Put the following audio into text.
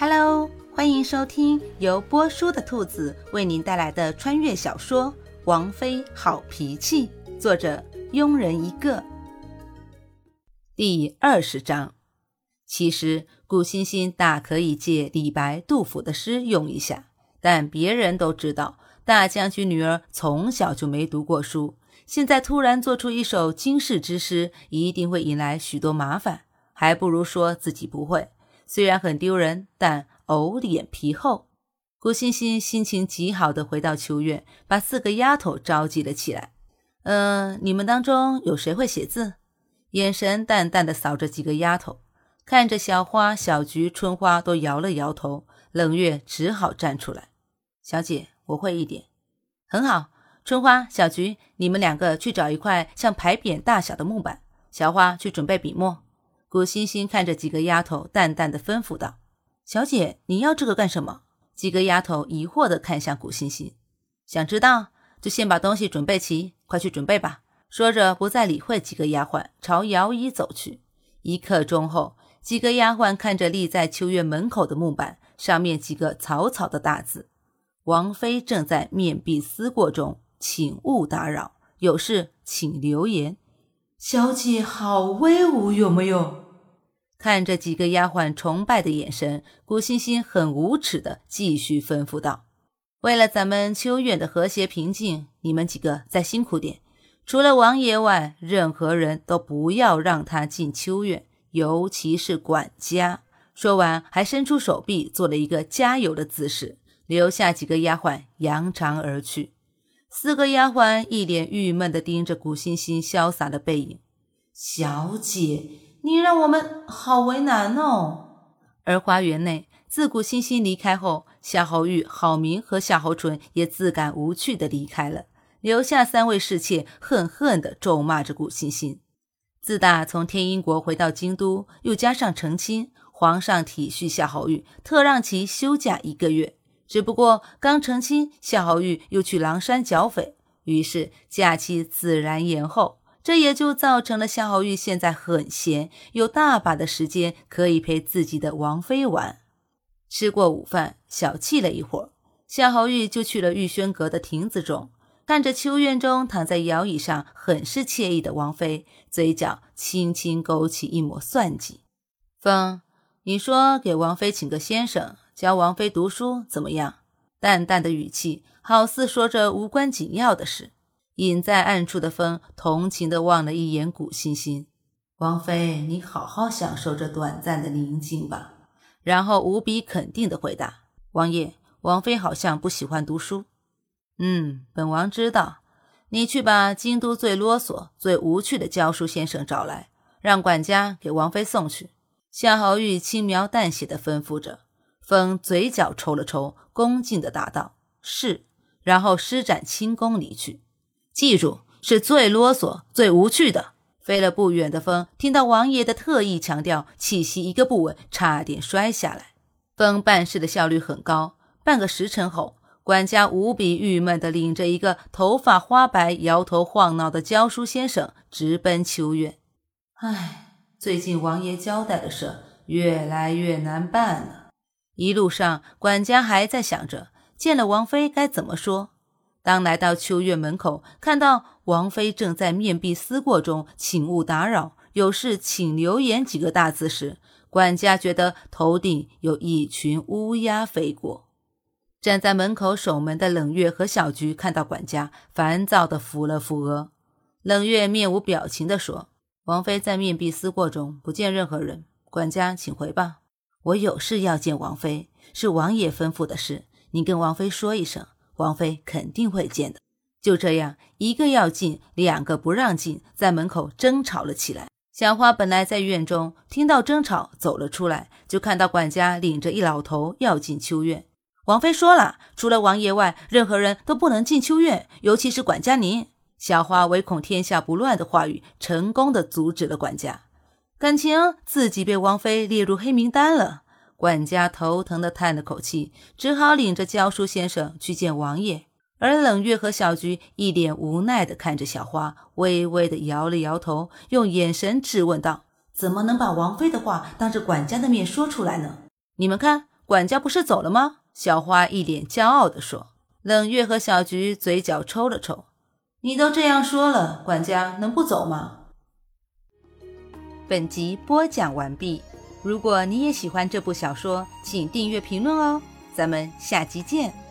Hello，欢迎收听由波叔的兔子为您带来的穿越小说《王妃好脾气》，作者庸人一个。第二十章。其实顾欣欣大可以借李白、杜甫的诗用一下，但别人都知道大将军女儿从小就没读过书，现在突然做出一首惊世之诗，一定会引来许多麻烦，还不如说自己不会。虽然很丢人，但偶脸皮厚。顾欣欣心情极好的回到秋院，把四个丫头召集了起来。嗯，你们当中有谁会写字？眼神淡淡的扫着几个丫头，看着小花、小菊、春花都摇了摇头，冷月只好站出来。小姐，我会一点，很好。春花、小菊，你们两个去找一块像牌匾大小的木板。小花去准备笔墨。古欣欣看着几个丫头，淡淡的吩咐道：“小姐，你要这个干什么？”几个丫头疑惑的看向古欣欣，想知道就先把东西准备齐，快去准备吧。说着，不再理会几个丫鬟，朝摇椅走去。一刻钟后，几个丫鬟看着立在秋月门口的木板，上面几个草草的大字：“王妃正在面壁思过中，请勿打扰，有事请留言。”小姐好威武，有没有？看着几个丫鬟崇拜的眼神，古欣欣很无耻的继续吩咐道：“为了咱们秋院的和谐平静，你们几个再辛苦点。除了王爷外，任何人都不要让他进秋院，尤其是管家。”说完，还伸出手臂做了一个加油的姿势，留下几个丫鬟扬长而去。四个丫鬟一脸郁闷地盯着古欣欣潇洒的背影。小姐，你让我们好为难哦。而花园内，自古欣欣离开后，夏侯玉、郝明和夏侯淳也自感无趣地离开了，留下三位侍妾恨恨地咒骂着古欣欣。自打从天鹰国回到京都，又加上成亲，皇上体恤夏侯玉，特让其休假一个月。只不过刚成亲，夏侯玉又去狼山剿匪，于是假期自然延后。这也就造成了夏侯玉现在很闲，有大把的时间可以陪自己的王妃玩。吃过午饭，小憩了一会儿，夏侯玉就去了玉轩阁的亭子中，看着秋院中躺在摇椅上很是惬意的王妃，嘴角轻轻勾起一抹算计。风，你说给王妃请个先生。教王妃读书怎么样？淡淡的语气，好似说着无关紧要的事。隐在暗处的风同情地望了一眼古欣欣。王妃，你好好享受这短暂的宁静吧。然后无比肯定地回答：“王爷，王妃好像不喜欢读书。”嗯，本王知道。你去把京都最啰嗦、最无趣的教书先生找来，让管家给王妃送去。夏侯玉轻描淡写地吩咐着。风嘴角抽了抽，恭敬地答道：“是。”然后施展轻功离去。记住，是最啰嗦、最无趣的。飞了不远的风听到王爷的特意强调，气息一个不稳，差点摔下来。风办事的效率很高。半个时辰后，管家无比郁闷地领着一个头发花白、摇头晃脑的教书先生直奔秋院。唉，最近王爷交代的事越来越难办了。一路上，管家还在想着见了王妃该怎么说。当来到秋月门口，看到王妃正在面壁思过中，请勿打扰，有事请留言几个大字时，管家觉得头顶有一群乌鸦飞过。站在门口守门的冷月和小菊看到管家，烦躁地扶了扶额。冷月面无表情地说：“王妃在面壁思过中，不见任何人。管家，请回吧。”我有事要见王妃，是王爷吩咐的事，你跟王妃说一声，王妃肯定会见的。就这样，一个要进，两个不让进，在门口争吵了起来。小花本来在院中，听到争吵走了出来，就看到管家领着一老头要进秋院。王妃说了，除了王爷外，任何人都不能进秋院，尤其是管家您。小花唯恐天下不乱的话语，成功的阻止了管家。感情自己被王妃列入黑名单了，管家头疼的叹了口气只好领着教书先生去见王爷。而冷月和小菊一脸无奈的看着小花微微的摇了摇头用眼神质问道怎么能把王妃的话当着管家的面说出来呢你们看管家不是走了吗？小花一脸骄傲的说。冷月和小菊嘴角抽了抽你都这样说了管家能不走吗？本集播讲完毕。如果你也喜欢这部小说请订阅评论哦。咱们下集见。